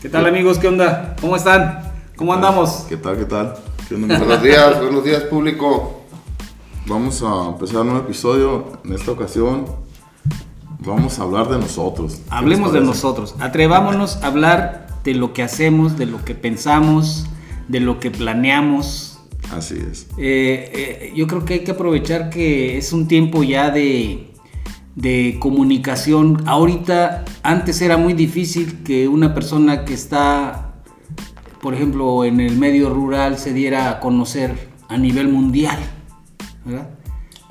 ¿Qué tal amigos? ¿Qué onda? ¿Cómo están? ¿Cómo andamos? ¿Qué tal? ¿Qué tal? ¿Qué onda, mi Buenos días, buenos días público. Vamos a empezar un nuevo episodio. En esta ocasión vamos a hablar de nosotros. ¿Qué Hablemos de nosotros. Atrevámonos a hablar de lo que hacemos, de lo que pensamos, de lo que planeamos. Así es. Eh, eh, yo creo que hay que aprovechar que es un tiempo ya de, de comunicación. Ahorita, antes era muy difícil que una persona que está, por ejemplo, en el medio rural se diera a conocer a nivel mundial. ¿verdad?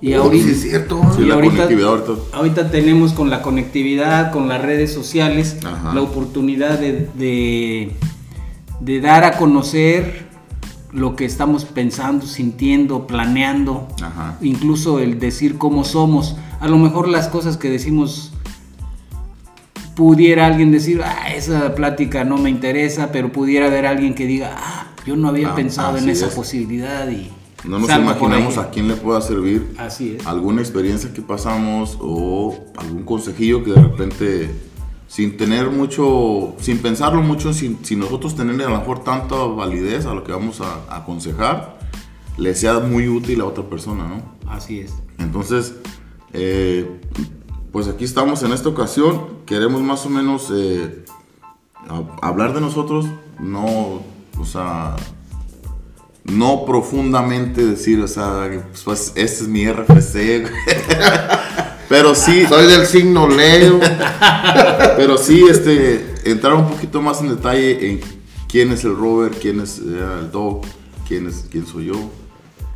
Y Oh, ahorita, sí es cierto. Y ahorita, conectividad ahorita. ahorita tenemos con la conectividad, con las redes sociales, Ajá. la oportunidad de, de- de dar a conocer lo que estamos pensando, sintiendo, planeando, Ajá. incluso el decir cómo somos. A lo mejor las cosas que decimos pudiera alguien decir, ah, esa plática no me interesa, pero pudiera haber alguien que diga, ah, yo no había Ah, pensado en esa es. posibilidad y No nos imaginamos a quién le pueda servir Así es. alguna experiencia que pasamos o algún consejillo que de repente, sin tener mucho, sin pensarlo mucho, sin, sin nosotros tenerle a lo mejor tanta validez a lo que vamos a, a aconsejar, le sea muy útil a otra persona, ¿no? Así es. Entonces, eh, pues aquí estamos en esta ocasión. Queremos más o menos eh, a- hablar de nosotros, no, o sea, no profundamente decir, o sea, pues este es mi RFC, pero sí, Soy del signo Leo. pero sí, este, entrar un poquito más en detalle en quién es el Robert, quién es eh, el Dog, quién es, quién soy yo,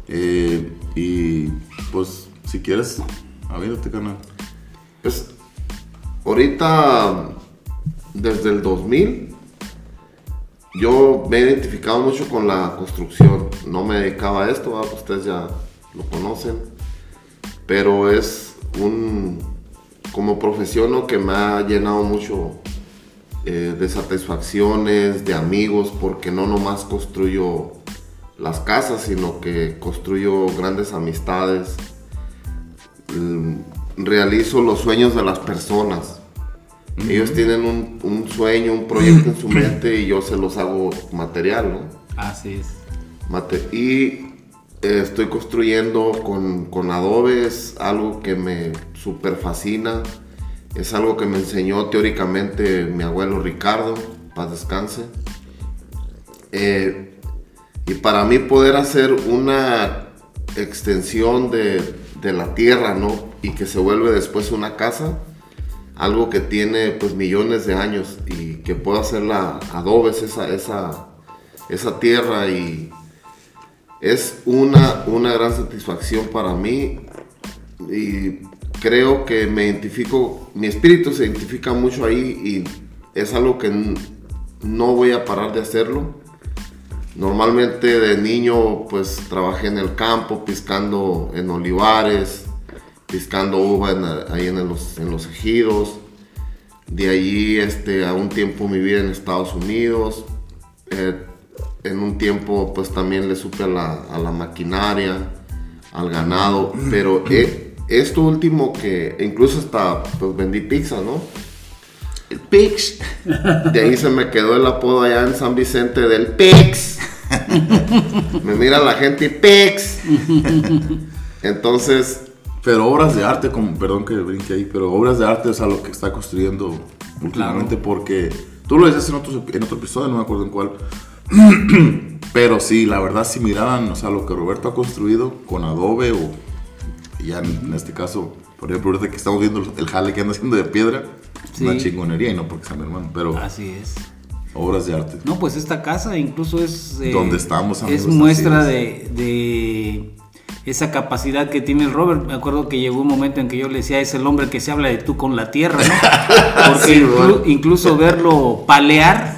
Eh, y pues si quieres, avídate, canal. Pues ahorita, desde el 2000, yo me he identificado mucho con la construcción. No me dedicaba a esto, ¿verdad? ustedes ya lo conocen. Pero es un, como profesión ¿no? que me ha llenado mucho eh, de satisfacciones, de amigos, porque no nomás construyo las casas, sino que construyo grandes amistades, mm, realizo los sueños de las personas. Ellos tienen un, un sueño, un proyecto en su mente y yo se los hago material, ¿no? Así es. Mate- y estoy construyendo con, con Adobe, es algo que me super fascina, es algo que me enseñó teóricamente mi abuelo Ricardo, paz descanse. Eh, y para mí poder hacer una extensión de, de la tierra, ¿no? Y que se vuelve después una casa, algo que tiene pues millones de años y que puedo hacer la adobes esa, esa, esa tierra y es una, una gran satisfacción para mí y creo que me identifico, mi espíritu se identifica mucho ahí y es algo que no voy a parar de hacerlo. Normalmente de niño pues trabajé en el campo, piscando en olivares, piscando uva en- ahí en los, en los ejidos. De allí este, a un tiempo vida en Estados Unidos. Eh, en un tiempo pues también le supe a la, a la maquinaria, al ganado. Pero eh, esto último que incluso hasta pues vendí pizza, ¿no? El Pix. De ahí se me quedó el apodo allá en San Vicente del Pix. Me mira la gente y Pix. Entonces, Pero obras de arte, como, perdón que brinque ahí, pero obras de arte es a lo que está construyendo últimamente porque tú lo decías en otro, en otro episodio, no me acuerdo en cuál. pero sí, la verdad, si miraran, o sea, lo que Roberto ha construido con Adobe o ya en, este caso, por ejemplo, ahorita que estamos viendo el jale que anda haciendo de piedra, es Sí. una chingonería y no porque sea mi hermano, pero Así es. obras de arte. No, pues esta casa incluso es... eh, Donde estamos, amigos, Es muestra de, de esa capacidad que tiene Robert. Me acuerdo que llegó un momento en que yo le decía, es el hombre que se habla de tú con la tierra, ¿no? Porque Sí, inclu- bueno. incluso verlo palear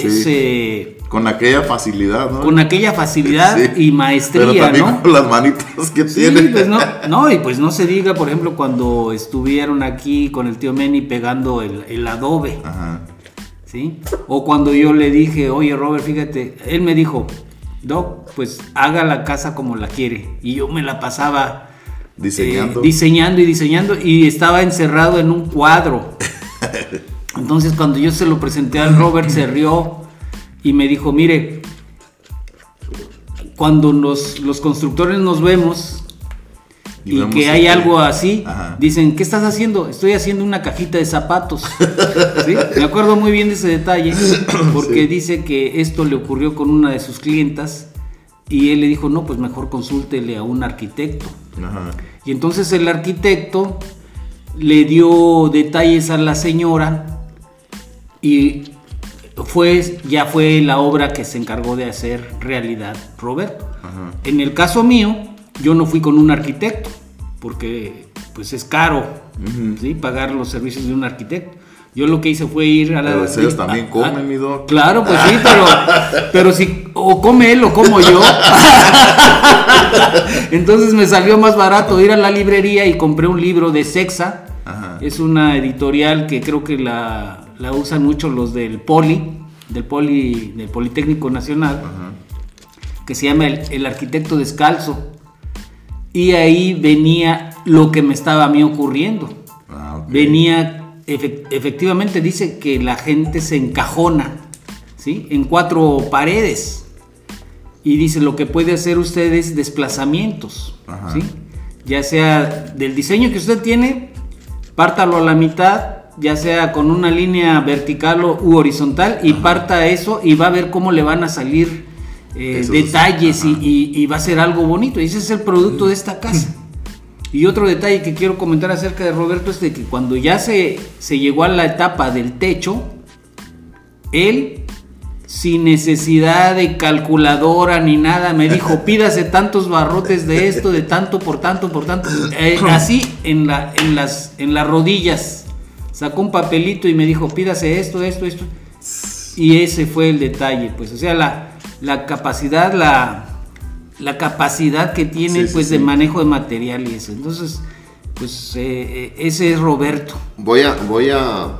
Sí. Con aquella facilidad, ¿no? con aquella facilidad Sí. y maestría, Pero también ¿no? con las manitas que Sí, tiene. pues no, no, y pues no se diga, por ejemplo, cuando estuvieron aquí con el tío Meni pegando el, el adobe, Ajá. ¿sí? O cuando yo le dije, oye Robert, fíjate, él me dijo, Doc, pues haga la casa como la quiere. Y yo me la pasaba Diseñando. eh, diseñando y diseñando y estaba encerrado en un cuadro. Entonces cuando yo se lo presenté al Robert se rió y me dijo, mire, cuando los, los constructores nos vemos Y que hay este- algo así, Ajá. dicen, ¿qué estás haciendo? Estoy haciendo una cajita de zapatos. ¿Sí? Me acuerdo muy bien de ese detalle, porque Sí. dice que esto le ocurrió con una de sus clientas y él le dijo, no, pues mejor consúltele a un arquitecto. Ajá. Y entonces el arquitecto le dio detalles a la señora y fue, ya fue la obra que se encargó de hacer realidad Roberto. Ajá. En el caso mío, yo no fui con un arquitecto, porque pues es caro ¿sí? pagar los servicios de un arquitecto. Yo lo que hice fue ir a la... Pero ellos también a- comen, a- mi doc. Claro, pues sí, pero, pero si o come él o como yo. Entonces me salió más barato ir a la librería y compré un libro de Sexa. Ajá. Es una editorial que creo que la, la usan mucho los del Poli, del Poli, del Politécnico Nacional, que se llama el, El Arquitecto Descalzo. Y ahí venía lo que me estaba a mí ocurriendo. Ah. Venía, efe- efectivamente dice que la gente se encajona, ¿sí? En cuatro paredes. Y dice, lo que puede hacer usted es desplazamientos, Ajá. ¿sí? Ya sea del diseño que usted tiene, pártalo a la mitad, ya sea con una línea vertical o- u horizontal, y parta eso y va a ver cómo le van a salir eh, detalles y, ajá. y- y va a ser algo bonito. Y ese es el producto de esta casa. Y otro detalle que quiero comentar acerca de Roberto es de que cuando ya se, se llegó a la etapa del techo, él, sin necesidad de calculadora ni nada, me dijo, pídase tantos barrotes de esto, de tanto por tanto por tanto. Eh, así en, la, en, las, en las rodillas. Sacó un papelito y me dijo, pídase esto, esto, esto. Y ese fue el detalle, pues, o sea, la, la capacidad, la, la capacidad que tiene, Sí, sí, pues, de sí. manejo de material y eso. Entonces, pues, eh, eh, ese es Roberto. Voy a, voy a, a,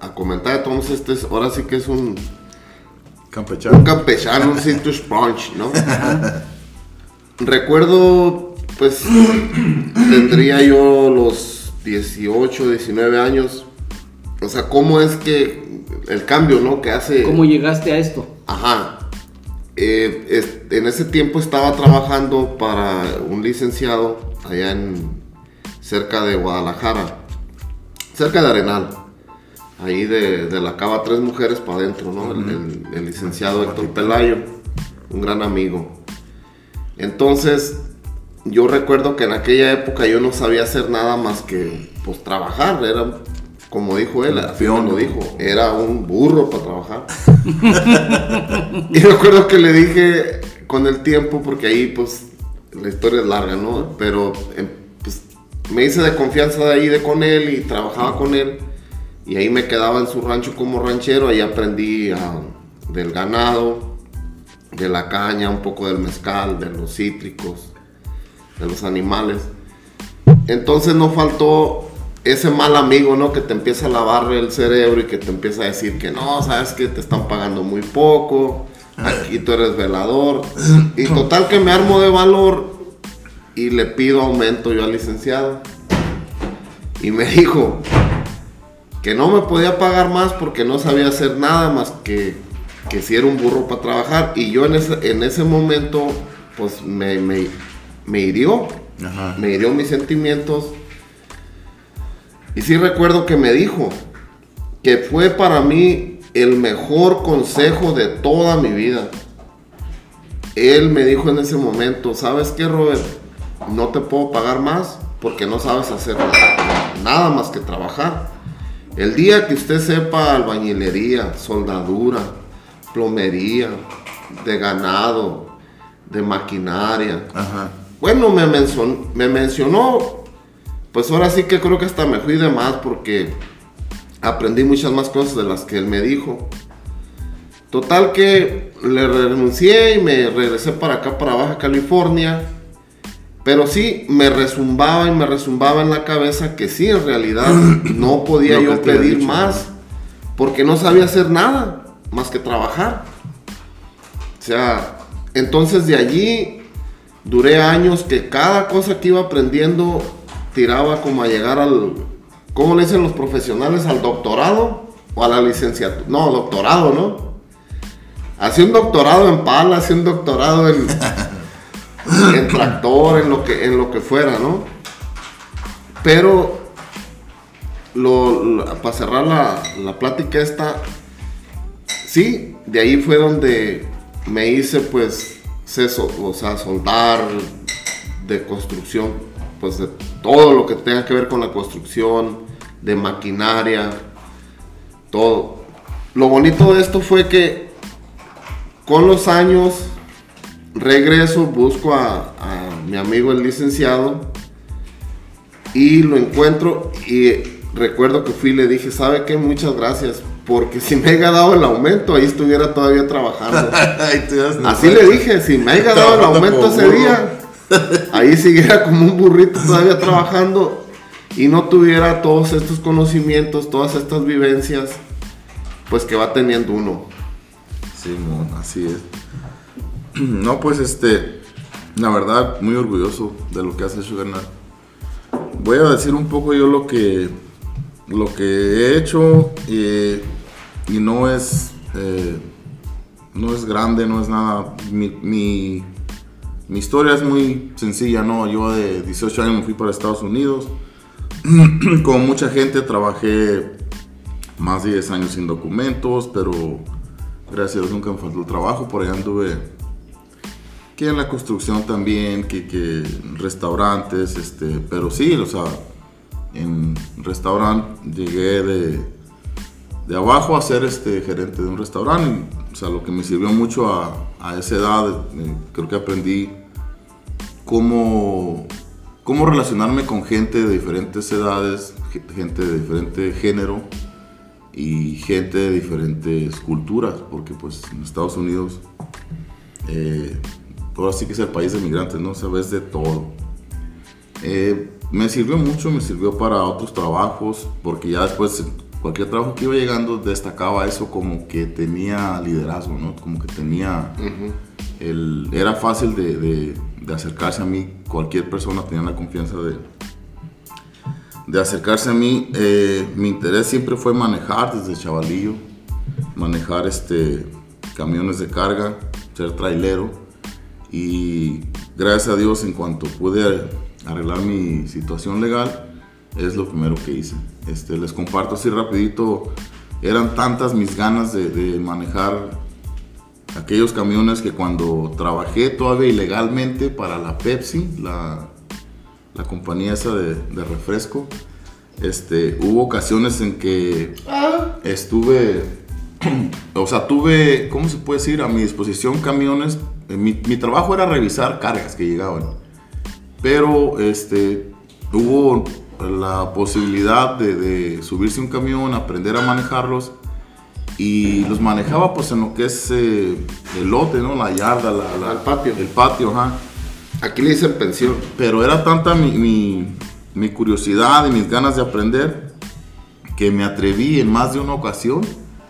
a comentar entonces, este es, ahora sí que es un, un Campechano. campechano, un citrus punch, ¿no? Recuerdo, pues, tendría yo los 18, 19 años. O sea, cómo es que el cambio, ¿no? Que hace... ¿Cómo llegaste a esto? Ajá. Eh, es- en ese tiempo estaba trabajando para un licenciado allá en cerca de Guadalajara, cerca de Arenal, ahí de, de la cava Tres Mujeres para adentro, ¿no? El, el- el licenciado Héctor Pelayo, un gran amigo. Entonces, yo recuerdo que en aquella época yo no sabía hacer nada más que pues trabajar, era como dijo él, así me lo dijo, era un burro para trabajar. Y me acuerdo que le dije con el tiempo, porque ahí pues la historia es larga, ¿no? Pero em, pues, me hice de confianza de ahí de con él y trabajaba con él. Y ahí me quedaba en su rancho como ranchero, ahí aprendí ah, del ganado, de la caña, un poco del mezcal, de los cítricos, de los animales. Entonces no faltó ese mal amigo, ¿no? Que te empieza a lavar el cerebro y que te empieza a decir que no, sabes que te están pagando muy poco, aquí tú eres velador. Y total que me armo de valor y le pido aumento yo al licenciado. Y me dijo que no me podía pagar más porque no sabía hacer nada más que, que si era un burro para trabajar. Y yo en ese, en ese momento, pues me, me, me hirió Ajá. me hirió mis sentimientos. Y sí recuerdo que me dijo que fue para mí el mejor consejo de toda mi vida. Él me dijo en ese momento, ¿sabes qué, Robert? No te puedo pagar más porque no sabes hacer nada, nada más que trabajar. El día que usted sepa albañilería, soldadura, plomería, de ganado, de maquinaria, Ajá. Bueno, me, mencionó, me mencionó, pues ahora sí que creo que hasta me fui de más porque aprendí muchas más cosas de las que él me dijo. Total que le renuncié y me regresé para acá, para Baja California. Pero sí, me resumbaba y me resumbaba en la cabeza que sí, en realidad no podía yo pedir dicho, más porque no sabía hacer nada más que trabajar. O sea, entonces de allí duré años que cada cosa que iba aprendiendo tiraba como a llegar al, ¿cómo le dicen los profesionales al doctorado o a la licenciatura? No, doctorado, ¿no? Hacía un doctorado en pala, hacía un doctorado en, en tractor, en lo, que, en lo que fuera, ¿no? Pero, lo, para cerrar la, la plática esta, sí, de ahí fue donde me hice pues, o sea, soldar de construcción, pues de todo lo que tenga que ver con la construcción, de maquinaria, todo. Lo bonito de esto fue que con los años regreso, busco a, mi amigo el licenciado y lo encuentro y recuerdo que fui y le dije, ¿sabe qué? Muchas gracias, porque si me haya dado el aumento, ahí estuviera todavía trabajando. Así le dije, si me haya dado el aumento ese día, ahí siguiera como un burrito todavía trabajando y no tuviera todos estos conocimientos, todas estas vivencias, pues que va teniendo uno. Sí, así es. No, pues este, la verdad, muy orgulloso de lo que hace hecho Voy a decir un poco yo lo que, lo que he hecho y, no es, eh, no es grande, no es nada. Mi, mi, historia es muy sencilla, ¿no? Yo de 18 años me fui para Estados Unidos. Con mucha gente trabajé más de 10 años sin documentos, pero gracias a Dios nunca me faltó el trabajo. Por allá anduve que en la construcción también, que, que restaurantes, este, pero sí, o sea, en restaurante llegué de, de abajo a ser este gerente de un restaurante. o sea, lo que me sirvió mucho a, a esa edad, eh, creo que aprendí cómo, cómo relacionarme con gente de diferentes edades, gente de diferente género y gente de diferentes culturas, porque pues en Estados Unidos eh, ahora sí que es el país de migrantes, ¿no? Sabes de todo. Eh, me sirvió mucho, me sirvió para otros trabajos, porque ya después cualquier trabajo que iba llegando destacaba eso como que tenía liderazgo, ¿no? Como que tenía... el, era fácil de, de, de, acercarse a mí, cualquier persona tenía la confianza de, de acercarse a mí. Eh, mi interés siempre fue manejar desde chavalillo, manejar este, camiones de carga, ser trailero. Y gracias a Dios, en cuanto pude arreglar mi situación legal, es lo primero que hice. Este, les comparto así rapidito, eran tantas mis ganas de, de manejar aquellos camiones que cuando trabajé todavía ilegalmente para la Pepsi, la, la compañía esa de, refresco, este, hubo ocasiones en que estuve, o sea, tuve, ¿cómo se puede decir? A mi disposición camiones. Eh, mi, trabajo era revisar cargas que llegaban, pero este, hubo la posibilidad de, subirse un camión, aprender a manejarlos y los manejaba pues en lo que es eh, el lote, ¿no? La yarda, la, el patio. El patio, ajá. Aquí le dicen pensión. Pero era tanta mi, mi, curiosidad y mis ganas de aprender que me atreví en más de una ocasión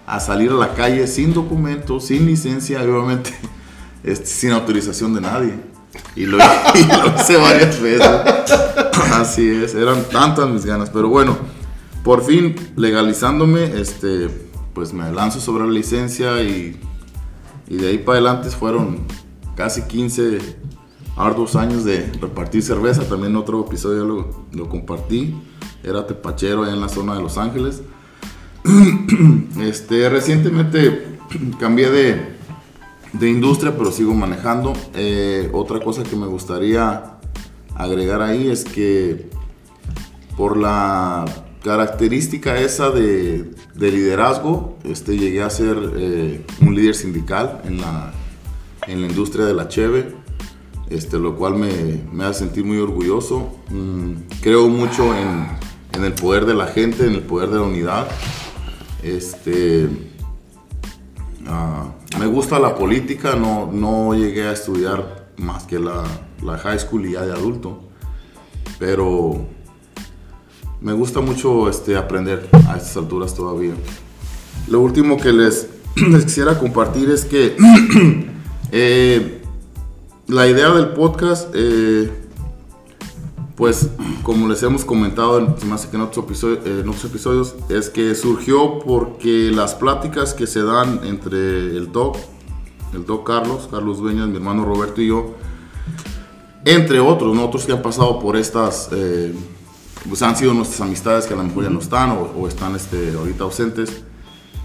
a salir a la calle sin documentos, sin licencia obviamente este, sin autorización de nadie. Y lo, hice varias veces. Así es, eran tantas mis ganas. Pero bueno, por fin legalizándome, este, pues me lanzo sobre la licencia y, y de ahí para adelante fueron casi 15 arduos años de repartir cerveza, también otro episodio lo, lo compartí, era tepachero allá en la zona de Los Ángeles. este, recientemente cambié de, de, industria, pero sigo manejando. Eh, otra cosa que me gustaría agregar ahí es que por la característica esa de, de liderazgo, este, llegué a ser eh, un líder sindical en la, en la industria de la cheve este, lo cual me, me hace sentir muy orgulloso. Mm, creo mucho en, en, el poder de la gente, en el poder de la unidad. Este, ah, me gusta la política, no, no llegué a estudiar más que la, la high school y ya de adulto, pero me gusta mucho este, aprender a estas alturas todavía. Lo último que les, les quisiera compartir es que eh, la idea del podcast, eh, Pues, como les hemos comentado en, más que en otros, episodios, es que surgió porque las pláticas que se dan entre el Doc, el Doc Carlos, Carlos Dueñas, mi hermano Roberto y yo, entre otros, ¿no? otros que han pasado por estas, eh, pues han sido nuestras amistades que a lo mejor ya no están o, o están este, ahorita ausentes,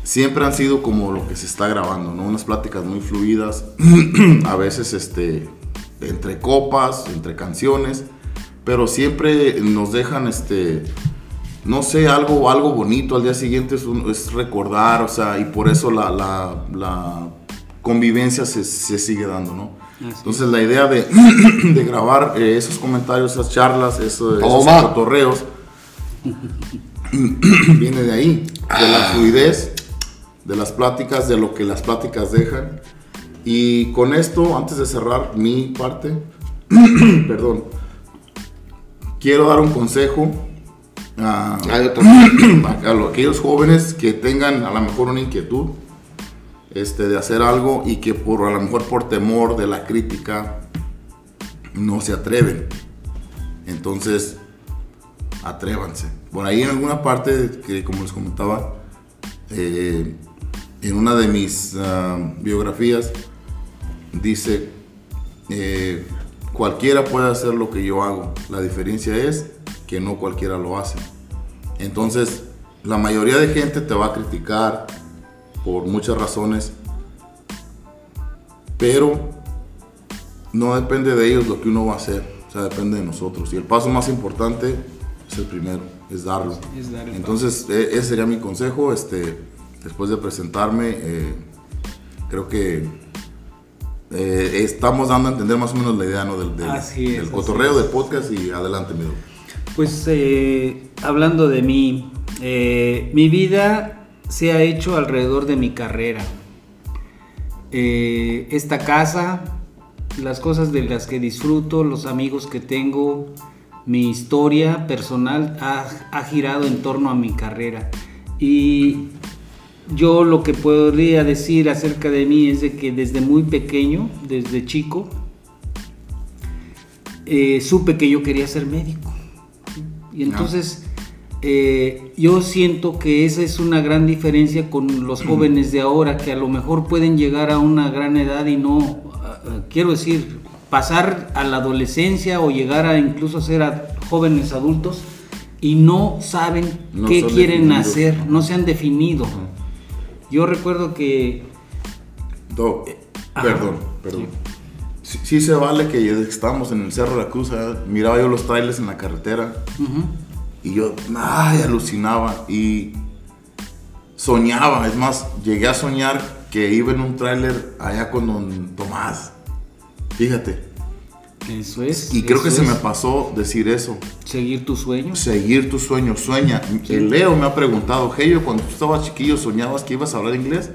siempre han sido como lo que se está grabando, ¿no? Unas pláticas muy fluidas, a veces este, entre copas, entre canciones, pero siempre nos dejan, este, no sé, algo, algo bonito al día siguiente es, un- es recordar, o sea, y por eso la, la- la convivencia se, se sigue dando, ¿no? Así es. Entonces la idea de, de grabar eh, esos comentarios, esas charlas, eso, esos Toma. cotorreos, viene de ahí, de la fluidez, de las pláticas, de lo que las pláticas dejan. Y con esto, antes de cerrar mi parte, perdón, quiero dar un consejo a, Hay otro. a lo- aquellos jóvenes que tengan a lo mejor una inquietud este, de hacer algo y que por a lo mejor por temor de la crítica no se atreven. Entonces, atrévanse. Por ahí en alguna parte que como les comentaba, eh, en una de mis ah, biografías dice, eh, cualquiera puede hacer lo que yo hago. La diferencia es que no cualquiera lo hace. Entonces, la mayoría de gente te va a criticar por muchas razones, pero no depende de ellos lo que uno va a hacer, o sea, depende de nosotros. Y el paso más importante es el primero, es darlo. Es dar el Entonces, e- ese sería mi consejo. Este, después de presentarme, eh, creo que eh, estamos dando a entender más o menos la idea ¿no? del, del, Así es, del así cotorreo, es. del podcast y adelante, mi. Pues eh, hablando de mí, eh, mi vida se ha hecho alrededor de mi carrera. Esta casa, las cosas de las que disfruto, los amigos que tengo, mi historia personal ha, ha girado en torno a mi carrera. Y yo lo que podría decir acerca de mí es de que desde muy pequeño, desde chico, eh, supe que yo quería ser médico. Y entonces eh, yo siento que esa es una gran diferencia con los jóvenes de ahora, que a lo mejor pueden llegar a una gran edad y no, ah, ah, quiero decir, pasar a la adolescencia o llegar a incluso ser a jóvenes adultos y no saben No qué quieren definidos. hacer, no se han definido. Yo recuerdo que Doc, Ajá. perdón, perdón. Sí. sí se vale que estábamos en el Cerro de la Cruz, ¿eh? miraba yo los trailers en la carretera y yo, ay, alucinaba y soñaba. Es más, llegué a soñar que iba en un tráiler allá con don Tomás. Fíjate. Eso es. Y creo que eso se me es pasó decir eso. seguir tus sueños. Seguir tu sueño, sueña. El Leo me ha preguntado, hey, yo cuando tú estabas chiquillo soñabas que ibas a hablar inglés.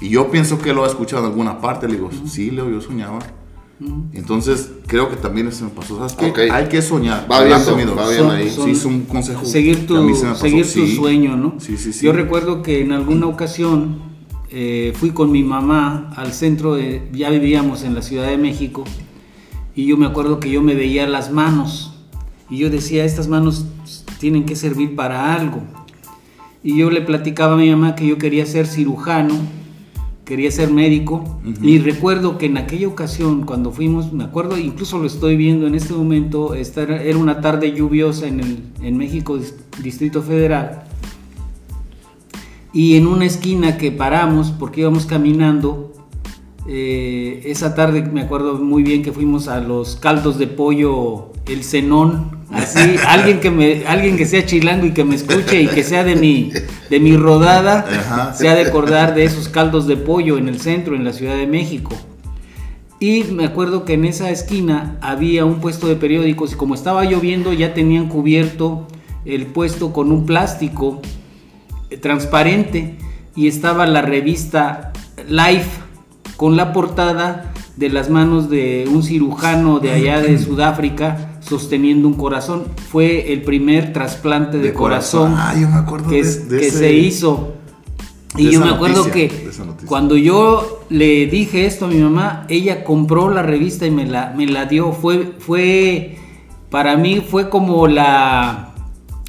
Y yo pienso que lo ha escuchado en alguna parte. Le digo, sí, Leo, yo soñaba. Entonces, creo que también eso me pasó. ¿Sabes qué? Ok. Hay que soñar. Va bien, va bien Son- ahí. son- Sí, es un consejo. seguir que a tu, mí se me pasó. seguir tu Sí. sueño, ¿no? Sí, sí, sí. Yo recuerdo que en alguna ocasión eh, fui con mi mamá al centro, de, ya vivíamos en la Ciudad de México, y yo me acuerdo que yo me veía las manos, y yo decía, estas manos tienen que servir para algo. Y yo le platicaba a mi mamá que yo quería ser cirujano, quería ser médico, y recuerdo que en aquella ocasión, cuando fuimos, me acuerdo, incluso lo estoy viendo en este momento, esta era, una tarde lluviosa en, el, en México, Dis- Distrito Federal, y en una esquina que paramos porque íbamos caminando, eh, esa tarde me acuerdo muy bien que fuimos a los caldos de pollo El Cenón, así, alguien que me, alguien que sea chilango y que me escuche y que sea de mi, de mi rodada, Ajá. se ha de acordar de esos caldos de pollo en el centro, en la Ciudad de México. Y me acuerdo que en esa esquina había un puesto de periódicos y como estaba lloviendo ya tenían cubierto el puesto con un plástico eh, transparente y estaba la revista Life con la portada de las manos de un cirujano de allá de Sudáfrica sosteniendo un corazón. Fue el primer trasplante de, corazón, Ah, yo me acuerdo que, de, es- de que ese- se hizo. Y yo me acuerdo noticia, que cuando yo le dije esto a mi mamá, ella compró la revista y me la, me la dio. Fue, fue para mí fue como la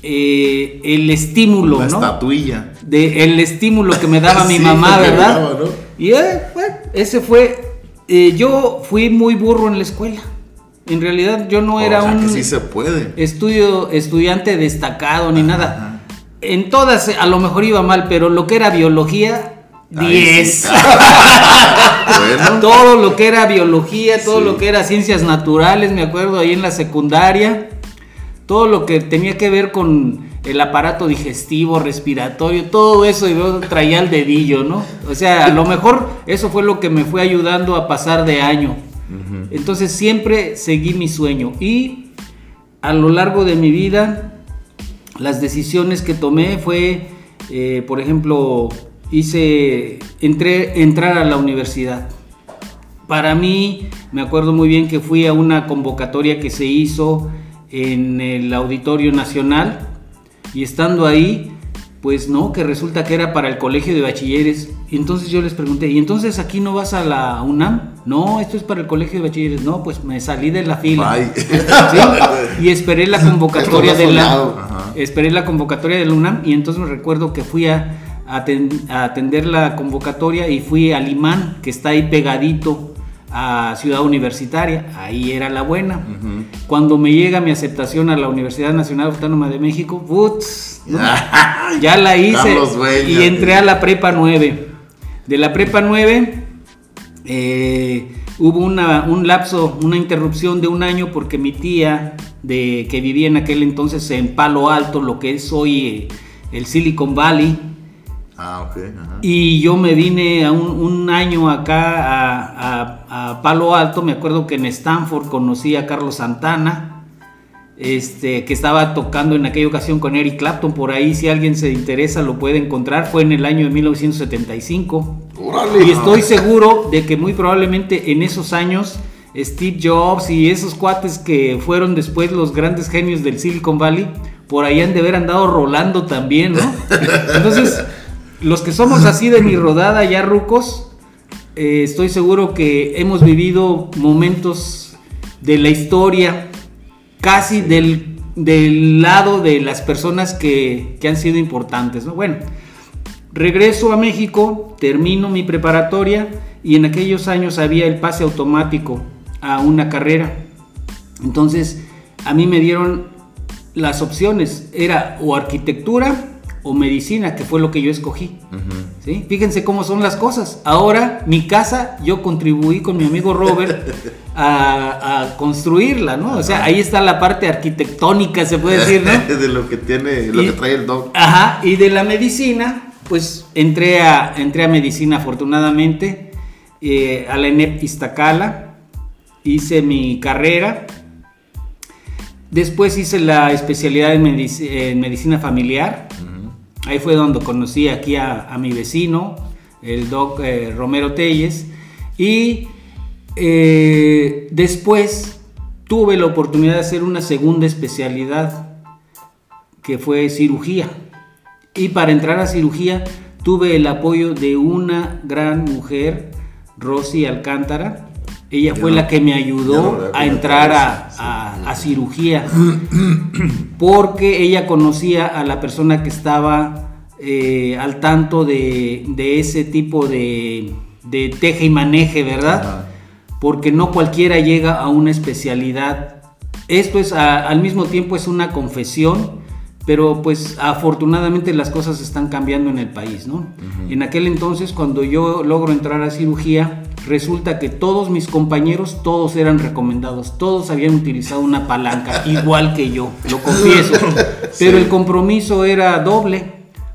eh, el estímulo, La ¿no? estatuilla. De, el estímulo que me daba mi mamá, ¿verdad? daba, ¿no? Y eh, bueno, ese fue. eh, yo fui muy burro en la escuela. En realidad yo no era o sea, un que sí se puede. estudio, estudiante destacado ni nada. En todas a lo mejor iba mal, pero lo que era biología, Ahí 10. sí. bueno, todo lo que era biología, todo Sí. lo que era ciencias naturales, me acuerdo ahí en la secundaria, todo lo que tenía que ver con el aparato digestivo, respiratorio, todo eso traía el dedillo, ¿no? O sea, a lo mejor eso fue lo que me fue ayudando a pasar de año. Entonces siempre seguí mi sueño y a lo largo de mi vida las decisiones que tomé fue, eh, por ejemplo, hice, entré, entrar a la universidad. Para mí, me acuerdo muy bien que fui a una convocatoria que se hizo en el Auditorio Nacional y estando ahí, pues no, que resulta que era para el colegio de bachilleres. Y entonces yo les pregunté, ¿y entonces aquí no vas a la UNAM? No, esto es para el colegio de bachilleres. No, pues me salí de la fila. Y esperé la convocatoria de la esperé la convocatoria de la UNAM y entonces me recuerdo que fui a atender la convocatoria y fui al imán que está ahí pegadito a Ciudad Universitaria, ahí era la buena. Cuando me llega mi aceptación a la Universidad Nacional Autónoma de México, ¡putz! ¿no? ya la hice Dueñas. y entré a la prepa 9. De la prepa 9 eh, hubo una- un lapso, una interrupción de un año porque mi tía, de, que vivía en aquel entonces en Palo Alto, lo que es hoy eh, el Silicon Valley, Ah, ok. ajá. y yo me vine a un, un año acá a, a- a Palo Alto. Me acuerdo que en Stanford conocí a Carlos Santana, este, que estaba tocando en aquella ocasión con Eric Clapton. Por ahí, si alguien se interesa, lo puede encontrar. Fue en el año de 1975. Órale. Y estoy seguro de que muy probablemente en esos años Steve Jobs y esos cuates que fueron después los grandes genios del Silicon Valley, por ahí han de haber andado rolando también, ¿no? Entonces, los que somos así de mi rodada ya rucos, eh, estoy seguro que hemos vivido momentos de la historia casi del, del lado de las personas que, que han sido importantes, ¿no? Bueno, Regreso a México, termino mi preparatoria y en aquellos años había el pase automático a una carrera. Entonces, a mí me dieron las opciones, era o arquitectura o medicina, que fue lo que yo escogí. ¿sí? Fíjense cómo son las cosas. Ahora, mi casa, yo contribuí con mi amigo Robert a, a construirla, ¿no? O sea, ahí está la parte arquitectónica, se puede decir, ¿no? de lo que tiene, lo Y- que trae el dog. Ajá, y de la medicina, pues entré a, entré a medicina afortunadamente, eh, a la ENEP Iztacala, hice mi carrera, después hice la especialidad en medicina familiar, ahí fue donde conocí aquí a, a mi vecino, el doc eh, Romero Telles, y eh, después tuve la oportunidad de hacer una segunda especialidad que fue cirugía. Y para entrar a cirugía tuve el apoyo de una gran mujer, Rosy Alcántara. Ella fue no- la que me ayudó a entrar a, a- a cirugía. Porque ella conocía a la persona que estaba eh, al tanto de, de ese tipo de, de teje y maneje, ¿verdad? Ajá. porque no cualquiera llega a una especialidad. Esto es a- al mismo tiempo es una confesión, pero pues afortunadamente las cosas están cambiando en el país, ¿no? En aquel entonces cuando yo logro entrar a cirugía, resulta que todos mis compañeros, todos eran recomendados, todos habían utilizado una palanca, igual que yo, lo confieso. Pero el compromiso era doble,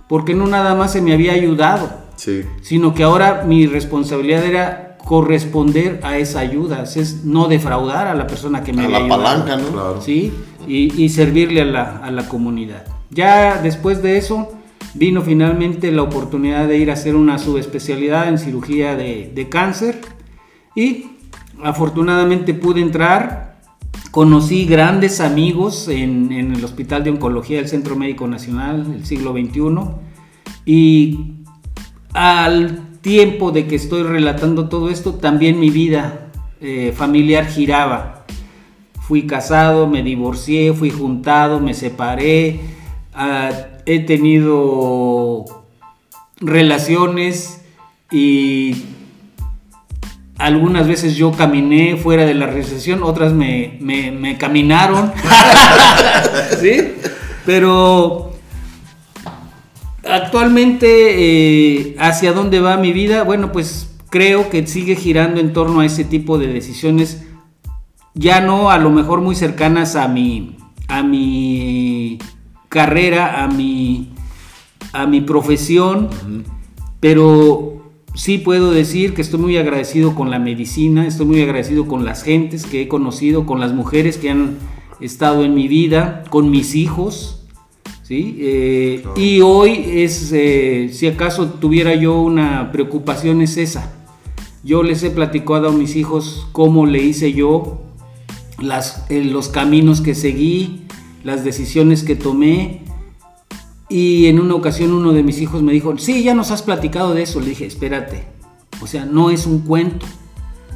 porque no nada más se me había ayudado, Sí. sino que ahora mi responsabilidad era corresponder a esa ayuda, es no defraudar a la persona que me A había la ayudado. palanca, ¿no? Claro. ¿sí? Y, y servirle a la, a la comunidad. Ya después de eso vino finalmente la oportunidad de ir a hacer una subespecialidad en cirugía de, de cáncer y afortunadamente pude entrar. Conocí grandes amigos en, en el Hospital de Oncología del Centro Médico Nacional del siglo XXI y al tiempo de que estoy relatando todo esto, también mi vida eh, familiar giraba. fui casado, me divorcié, fui juntado, me separé, ah, he tenido relaciones y algunas veces yo caminé fuera de la recesión, otras me, caminaron. ¿Sí? Pero actualmente, eh, ¿hacia dónde va mi vida? Bueno, pues creo que sigue girando en torno a ese tipo de decisiones, ya no a lo mejor muy cercanas a mi, a mi carrera, a mi, a mi profesión, pero sí puedo decir que estoy muy agradecido con la medicina, estoy muy agradecido con las gentes que he conocido, con las mujeres que han estado en mi vida, con mis hijos. ¿sí? Eh, y hoy es, eh, si acaso tuviera yo una preocupación, es esa. Yo les he platicado a mis hijos cómo le hice yo, las, eh, los caminos que seguí, las decisiones que tomé y en una ocasión uno de mis hijos me dijo, sí, ya nos has platicado de eso. Le dije, espérate, o sea, no es un cuento.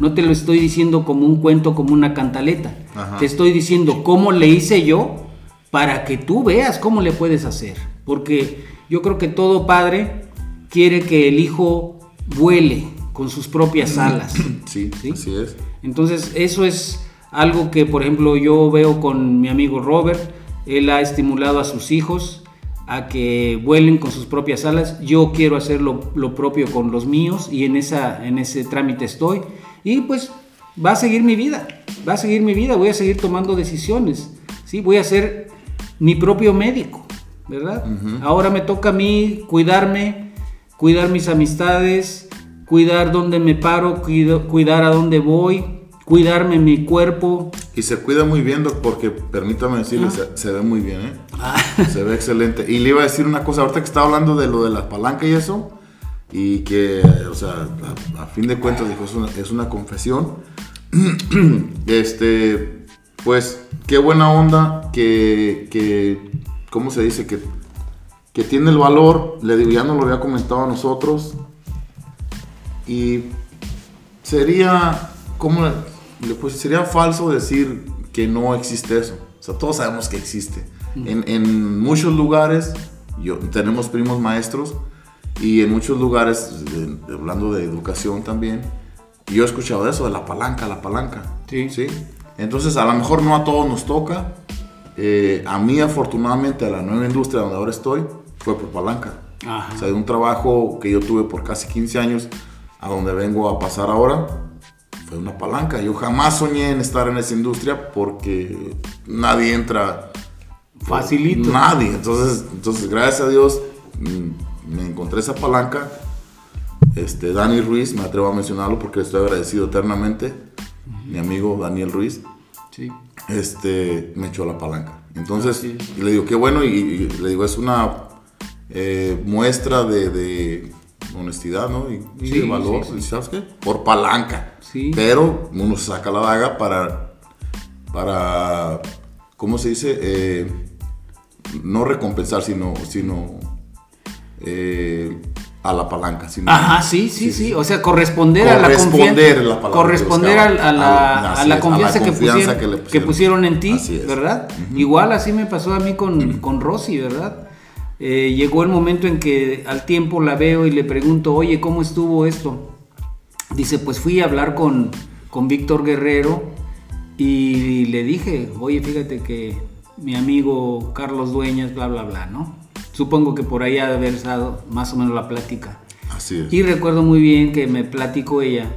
No te lo estoy diciendo como un cuento, como una cantaleta. Te estoy diciendo cómo le hice yo para que tú veas cómo le puedes hacer. Porque yo creo que todo padre quiere que el hijo vuele con sus propias alas. Sí, ¿sí? así es. Entonces, eso es algo que, por ejemplo, yo veo con mi amigo Robert. Él ha estimulado a sus hijos a que vuelen con sus propias alas. Yo quiero hacer lo, propio con los míos y en, esa, en ese trámite estoy. Y pues va a seguir mi vida, va a seguir mi vida, voy a seguir tomando decisiones, ¿sí? voy a ser mi propio médico, ¿verdad? Ahora me toca a mí cuidarme, cuidar mis amistades, cuidar dónde me paro, cuidar a dónde voy, cuidarme mi cuerpo. Y se cuida muy bien, porque permítame decirle, se, ve muy bien, ¿eh? Ah. Se ve excelente. Y le iba a decir una cosa, ahorita que estaba hablando de lo de la palanca y eso, y que, o sea, a, fin de cuentas, dijo, es una, es una confesión. este, pues, qué buena onda que, que ¿cómo se dice? Que, que tiene el valor, le digo, ya no lo había comentado a nosotros, y sería, ¿cómo pues sería falso decir que no existe eso. O sea, todos sabemos que existe. En, muchos lugares, yo, tenemos primos maestros y en muchos lugares, hablando de educación también, yo he escuchado eso de la palanca, la palanca. Sí. ¿sí? Entonces, a lo mejor no a todos nos toca. Eh, a mí, afortunadamente, a la nueva industria donde ahora estoy, fue por palanca. O sea, de un trabajo que yo tuve por casi 15 años a donde vengo a pasar ahora, una palanca. Yo jamás soñé en estar en esa industria porque nadie entra facilito. Nadie. Entonces, entonces gracias a Dios mm, me encontré esa palanca. Este, Dani Ruiz, me atrevo a mencionarlo porque estoy agradecido eternamente. Mi amigo Daniel Ruiz. Sí. Este, me echó la palanca. Entonces, le digo, qué bueno, y, le digo, es una eh, muestra de honestidad, ¿no? Y, de valor, ¿sabes qué? Por palanca. Sí. Pero uno saca la daga para, para, ¿cómo se dice? Eh, no recompensar, sino, sino eh, a la palanca. Sino, Ajá, sí, sí, sí, O sea, corresponder, a la confianza. corresponder a, la, a, la, confianza, que, pusieron, que, pusieron, en ti, ¿verdad? Igual así me pasó a mí con, con Rosy, ¿verdad? Eh, llegó el momento en que al tiempo la veo y le pregunto, oye, ¿cómo estuvo esto? Dice, pues fui a hablar con, con Víctor Guerrero y le dije, oye, fíjate que mi amigo Carlos Dueñas, bla, bla, bla, ¿no? Supongo que por ahí ha de haber estado más o menos la plática. Así es. Y recuerdo muy bien que me platicó ella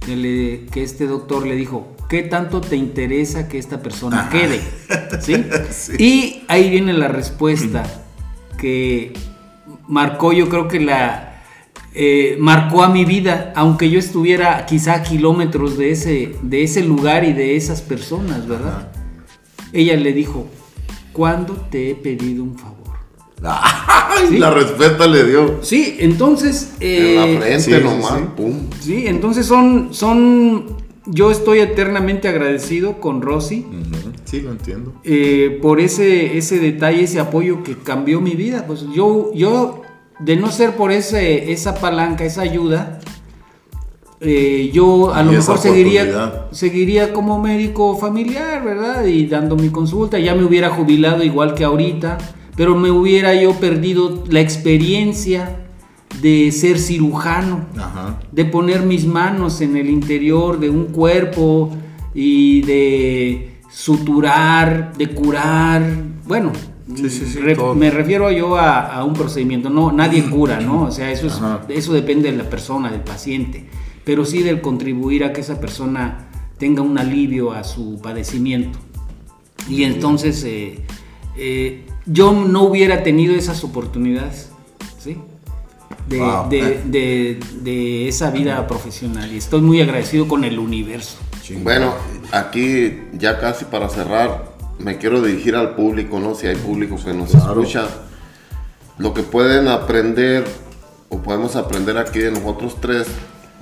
que, le, que este doctor le dijo, ¿qué tanto te interesa que esta persona quede? ¿Sí? Y ahí viene la respuesta que marcó yo creo que la... Eh, marcó a mi vida, aunque yo estuviera quizá a kilómetros de ese, de ese lugar y de esas personas, ¿verdad? Ella le dijo, ¿cuándo te he pedido un favor? La respuesta le dio. Sí, entonces... en la eh, frente nomás, sí, entonces son, son... Yo estoy eternamente agradecido con Rosy. Sí, lo entiendo. Eh, por ese, ese detalle, ese apoyo que cambió mi vida. Pues yo, yo de no ser por ese, esa palanca, esa ayuda, eh, yo a Y lo mejor seguiría, seguiría como médico familiar, ¿verdad? Y dando mi consulta. Ya me hubiera jubilado igual que ahorita, pero me hubiera yo perdido la experiencia de ser cirujano, Ajá. de poner mis manos en el interior de un cuerpo y de suturar, de curar, bueno. Sí, sí, sí, re- todo. me refiero yo a, a un procedimiento, no, nadie cura, ¿no? O sea, eso, es, eso depende de la persona, del paciente, pero sí del contribuir a que esa persona tenga un alivio a su padecimiento. Y entonces eh, eh, yo no hubiera tenido esas oportunidades, ¿sí? De, Wow. de- de- de esa vida profesional. Y estoy muy agradecido con el universo. Chingón. Bueno, aquí ya casi para cerrar, me quiero dirigir al público, ¿no? Si hay público que nos Claro. escucha, lo que pueden aprender o podemos aprender aquí de nosotros tres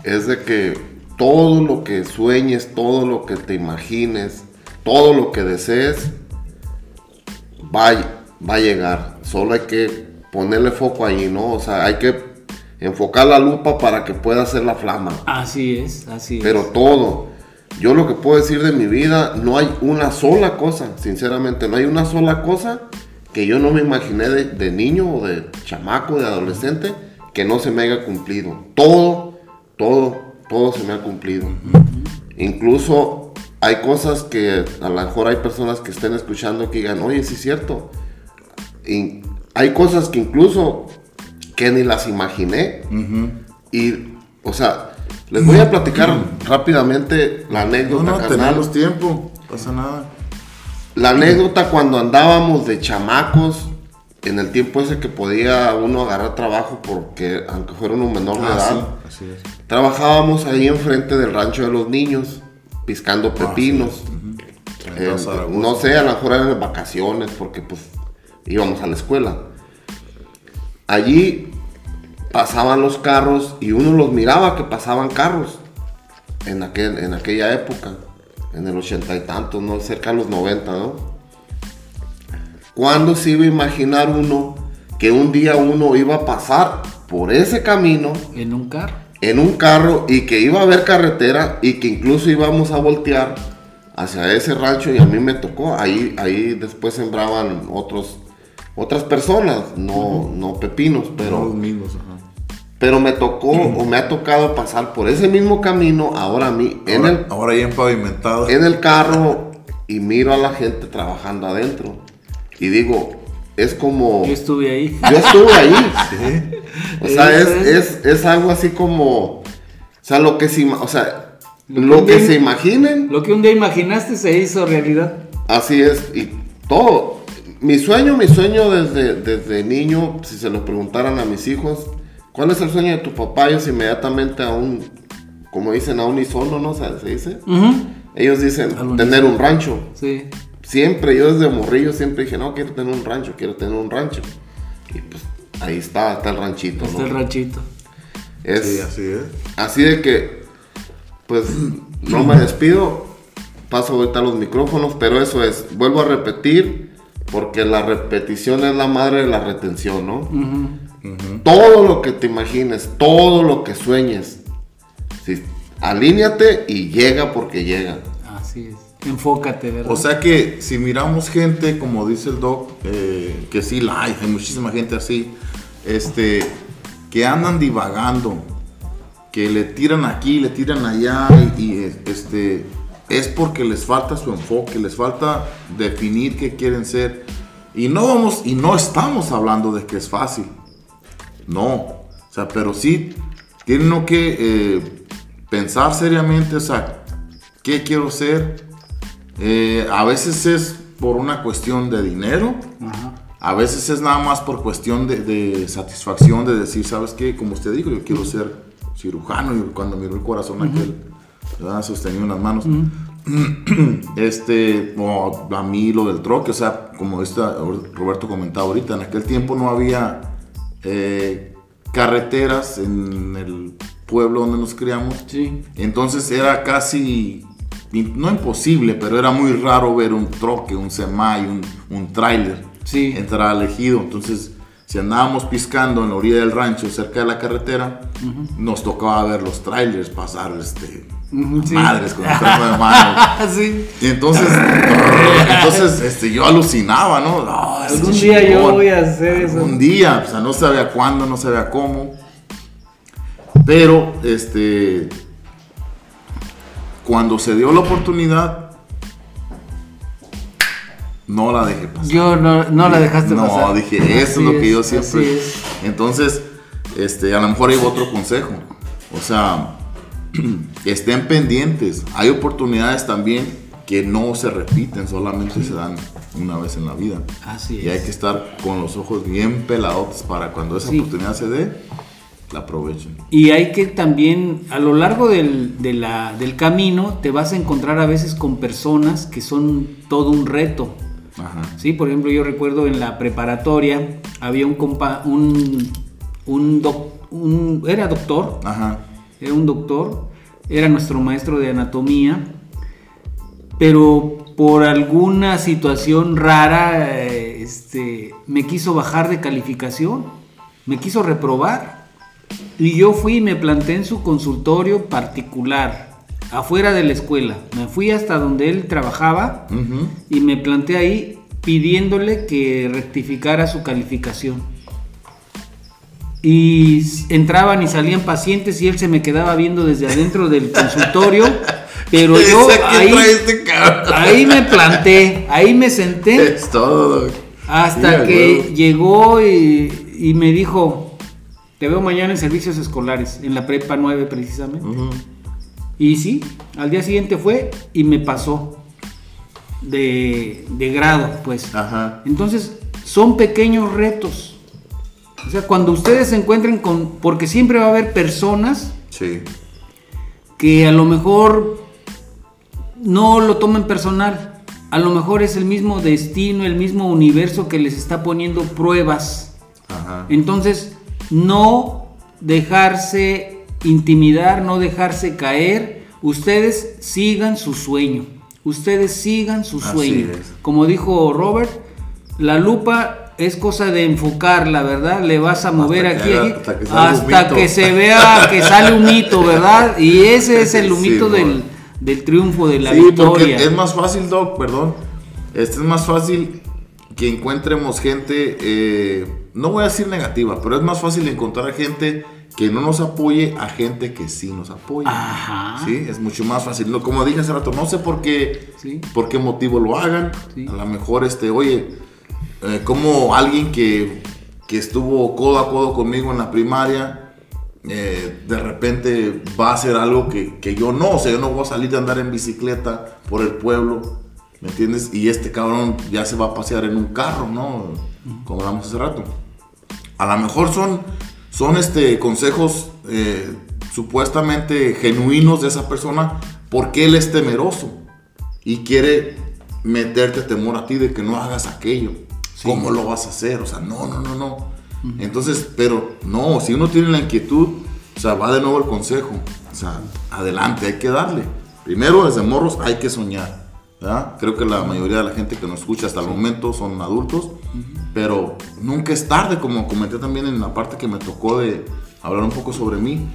es de que todo lo que sueñes, todo lo que te imagines, todo lo que desees, va, a- va a llegar. Solo hay que ponerle foco ahí, ¿no? O sea, hay que enfocar la lupa para que pueda hacer la flama. Así es, así Pero es. todo. Yo lo que puedo decir de mi vida, no hay una sola cosa, sinceramente, no hay una sola cosa que yo no me imaginé de, de niño o de chamaco, de adolescente, que no se me haya cumplido. Todo, todo, todo se me ha cumplido. Incluso hay cosas que a lo mejor hay personas que estén escuchando que digan, oye, sí es cierto. Y hay cosas que incluso que ni las imaginé. Y, o sea, les voy a platicar rápidamente la No, anécdota, no, carnal. tenemos tiempo. No pasa nada. La anécdota cuando andábamos de chamacos, en el tiempo ese que podía uno agarrar trabajo porque, aunque fuera uno menor de Ah, edad, sí, así es. trabajábamos ahí enfrente del rancho de los niños, piscando pepinos. Eh, Zaragoza. no sé, a lo mejor eran vacaciones porque pues íbamos a la escuela. Allí pasaban los carros y uno los miraba que pasaban carros en, aquel, en aquella época, en el ochenta y tantos, ¿no? cerca de los 90, ¿no? ¿Cuándo se iba a imaginar uno que un día uno iba a pasar por ese camino En un carro. en un carro y que iba a haber carretera y que incluso íbamos a voltear hacia ese rancho y a mí me tocó. Ahí, ahí después sembraban otros, otras personas, no, no pepinos, No pero, los mismos, ajá. Pero me tocó o me ha tocado pasar por ese mismo camino ahora a mí en ahora, el, ahora ya empavimentado. en el carro y miro a la gente trabajando adentro y digo, es como... Yo estuve ahí. Yo estuve ahí. Sí. O sea, es, es, es algo así como. O sea, lo que se, o sea, Lo que lo que un- se imaginen, Lo que un día imaginaste se hizo realidad. así es. Y todo. Mi sueño, mi sueño desde, desde niño, si se lo preguntaran a mis hijos, ¿cuál es el sueño de tu papá? Ellos inmediatamente a un, como dicen, a un isono, ¿no? Se dice. Ellos dicen, tener un rancho. Sí. Siempre, yo desde morrillo siempre dije, no, quiero tener un rancho, quiero tener un rancho. Y pues ahí está, está el ranchito, Hasta ¿no? el ranchito. Es, Sí, así es. Así de que, pues, no me despido. Paso ahorita los micrófonos, pero eso es, vuelvo a repetir, porque la repetición es la madre de la retención, ¿no? Todo lo que te imagines, todo lo que sueñes, sí, alíñate y llega porque llega. Así es. Enfócate, ¿verdad? O sea que si miramos gente, como dice el doc, eh, que sí la hay, hay muchísima gente así, este, que andan divagando, que le tiran aquí, le tiran allá, y, y, este, es porque les falta su enfoque, les falta definir qué quieren ser. Y no vamos, y no estamos hablando de que es fácil. No. O sea, pero sí tienen uno que eh, pensar seriamente, o sea, ¿qué quiero ser? Eh, a veces es por una cuestión de dinero, Ajá. a veces es nada más por cuestión de, de satisfacción, de decir, ¿sabes qué? Como usted dijo, yo quiero ser cirujano y cuando miró el corazón aquel, ¿verdad? Sostenía unas manos. este, o a mí lo del troque, o sea, como Roberto comentaba ahorita, en aquel tiempo no había eh, carreteras en el pueblo donde nos criamos. Sí. Entonces era casi, no imposible, pero era muy raro ver un troque, un semai, un, un tráiler Sí. entrar al ejido. Entonces, si andábamos piscando en la orilla del rancho, cerca de la carretera, nos tocaba ver los trailers pasar, este, sí. madres con el freno de mano. sí. Y entonces, entonces este, yo alucinaba, ¿no? No, este Algún día yo voy a hacer eso. Un día, o sea, no sabía cuándo, no sabía cómo. Pero, este, cuando se dio la oportunidad, no la dejé pasar. Yo no, no la dejaste no, pasar. dije, eso es lo que yo siempre. es. Entonces, este, a lo mejor hay otro consejo. O sea, estén pendientes. Hay oportunidades también que no se repiten, solamente se dan una vez en la vida. Así Y hay es. que estar con los ojos bien pelados para cuando esa Sí. oportunidad se dé, la aprovechen. Y hay que también, a lo largo del, de la- del camino, te vas a encontrar a veces con personas que son todo un reto. Ajá. Sí, por ejemplo, yo recuerdo en la preparatoria había un compa, un, un, doc- un- era doctor, Ajá. Era un doctor, era nuestro maestro de anatomía, pero por alguna situación rara, eh, este, me quiso bajar de calificación, me quiso reprobar. Y yo fui y me planté en su consultorio particular, afuera de la escuela. Me fui hasta donde él trabajaba y me planté ahí pidiéndole que rectificara su calificación. Y entraban y salían pacientes y él se me quedaba viendo desde adentro del consultorio, pero yo Dice, "¿Quién ahí, este cabrón?" ahí me planté, ahí me senté Es todo. hasta que güey. llegó y, y me dijo, te veo mañana en servicios escolares, en la prepa 9 precisamente. Y sí, al día siguiente fue y me pasó de, de grado, pues. Ajá. Entonces, son pequeños retos. O sea, cuando ustedes se encuentren con... Porque siempre va a haber personas Sí. que a lo mejor no lo tomen personal. A lo mejor es el mismo destino, el mismo universo que les está poniendo pruebas. Ajá. Entonces, no dejarse intimidar, no dejarse caer. Ustedes sigan su sueño. Ustedes sigan su Así sueño. es. Como dijo Robert, la lupa es cosa de enfocarla, ¿verdad? Le vas a mover que aquí, haga- aquí, hasta que hasta que se vea que sale un mito, ¿verdad? Y ese es el Sí, humito mon. del, del triunfo, de la sí, porque victoria. es más fácil, Doc, perdón. Este es más fácil que encontremos gente, eh, no voy a decir negativa, pero es más fácil encontrar gente que no nos apoye a gente que sí nos apoya. Ajá. Sí, es mucho más fácil. No, como dije hace rato, no sé por qué, Sí. por qué motivo lo hagan. Sí. A lo mejor, este, oye, eh, como alguien que, que estuvo codo a codo conmigo en la primaria, eh, de repente va a hacer algo que, que yo no. O sea, yo no voy a salir de andar en bicicleta por el pueblo, ¿me entiendes? Y este cabrón ya se va a pasear en un carro, ¿no? Como hablamos hace rato. A lo mejor son, son este, consejos eh, supuestamente genuinos de esa persona porque él es temeroso y quiere meterte temor a ti de que no hagas aquello. ¿Cómo lo vas a hacer? O sea, no, no, no, no. Entonces, pero no, si uno tiene la inquietud, o sea, va de nuevo el consejo. O sea, adelante, hay que darle. Primero, desde morros, hay que soñar. ¿verdad? Creo que la mayoría de la gente que nos escucha hasta el momento son adultos, pero nunca es tarde, como comenté también en la parte que me tocó de hablar un poco sobre mí.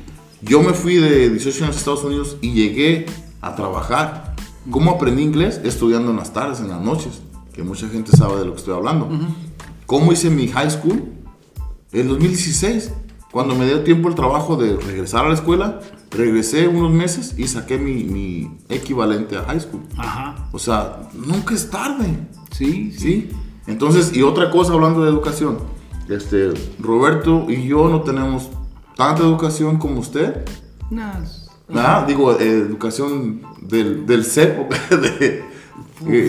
Yo me fui de 18 años a Estados Unidos y llegué a trabajar. ¿Cómo aprendí inglés? Estudiando en las tardes, en las noches, que mucha gente sabe de lo que estoy hablando. ¿Cómo hice mi high school? En 2016, cuando me dio tiempo el trabajo de regresar a la escuela, regresé unos meses y saqué mi, mi equivalente a high school. Ajá. O sea, nunca es tarde. Sí, sí. ¿Sí? Entonces, y otra cosa hablando de educación. Este, Roberto y yo no tenemos tanta educación como usted. Nah, ¿verdad? Digo, eh, educación del, del CEP. de-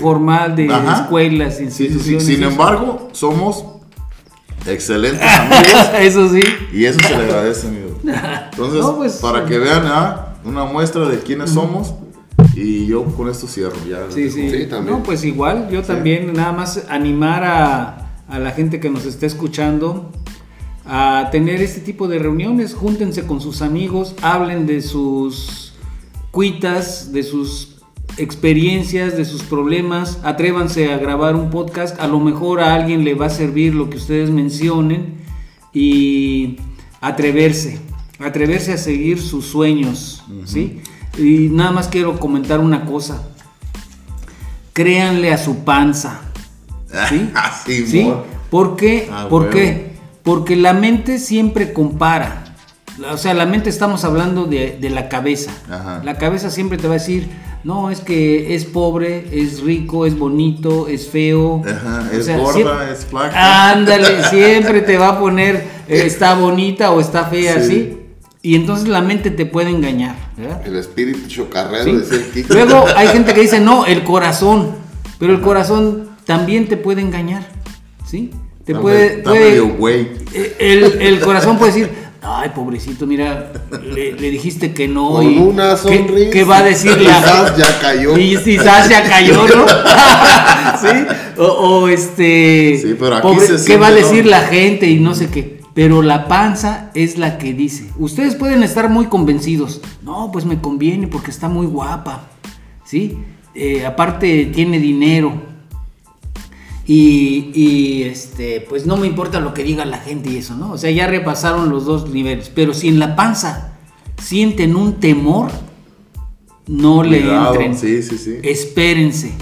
formal de Ajá. escuelas, sí, sí, sí. instituciones. Sin eso. embargo, somos excelentes amigos Eso sí. y eso se le agradece, amigo. Entonces, No, pues, para que vean ¿ah? una muestra de quiénes somos y yo con esto cierro. Ya Sí, sí. Sí, también. No, pues igual, yo también nada más animar a, a la gente que nos está escuchando a tener este tipo de reuniones, júntense con sus amigos, hablen de sus cuitas, de sus experiencias, de sus problemas. Atrévanse a grabar un podcast. A lo mejor a alguien le va a servir lo que ustedes mencionen. Y atreverse, atreverse a seguir sus sueños, ¿sí? Y nada más quiero comentar una cosa. Créanle a su panza. ¿Sí? Así, ¿Sí? ¿Por qué? Ah, ¿Por huevo. qué? Porque la mente siempre compara. O sea, la mente estamos hablando de, de la cabeza. Ajá. La cabeza siempre te va a decir, no, es que es pobre, es rico, es bonito, es feo. Ajá, es sea, gorda, siempre- es flaca. Ándale, siempre te va a poner, eh, está bonita o está fea, Sí. ¿sí? Y entonces la mente te puede engañar, ¿verdad? El espíritu chocarrero, ¿Sí? Luego hay gente que dice, no, el corazón. Pero el corazón también te puede engañar, ¿sí? Te puede... eh, el, el corazón puede decir, ay, pobrecito, mira, le, le dijiste que no. Con y una ¿qué- sonrisa. ¿Qué, va a decir la Quizás ya cayó. Y quizás ya cayó, ¿no? ¿Sí? O, o, este... Sí, pero aquí se ¿Qué va a ¿no? decir la gente y no sé qué? Pero la panza es la que dice. Ustedes pueden estar muy convencidos. No, pues me conviene porque está muy guapa. ¿Sí? Eh, aparte tiene dinero. Y, y, este, pues no me importa lo que diga la gente y eso, ¿no? O sea, ya repasaron los dos niveles. Pero si en la panza sienten un temor, no le entren. Sí, sí, sí. Espérense.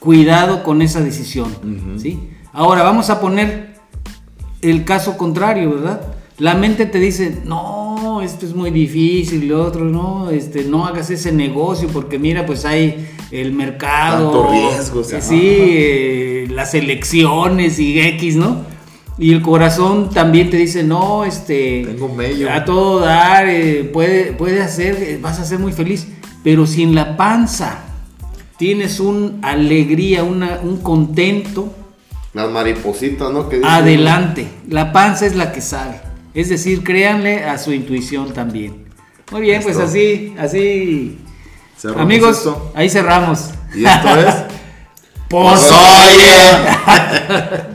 Cuidado con esa decisión. ¿sí? Ahora vamos a poner el caso contrario, ¿verdad? La mente te dice, no, esto es muy difícil, lo otro, no, este, no hagas ese negocio porque mira, pues hay el mercado, Tanto riesgo, o sea, sí, eh, las elecciones y X, ¿no? Y el corazón también te dice, no, este, Tengo a todo dar, eh, puede, puede hacer, eh, vas a ser muy feliz, pero si en la panza tienes una alegría, una, un contento, Las maripositas, ¿no? Que dicen- adelante. La panza es la que sabe. Es decir, créanle a su intuición también. Muy bien, pues así, así. Cerramos Amigos, esto. ahí cerramos. Y esto es. Pues, Oye.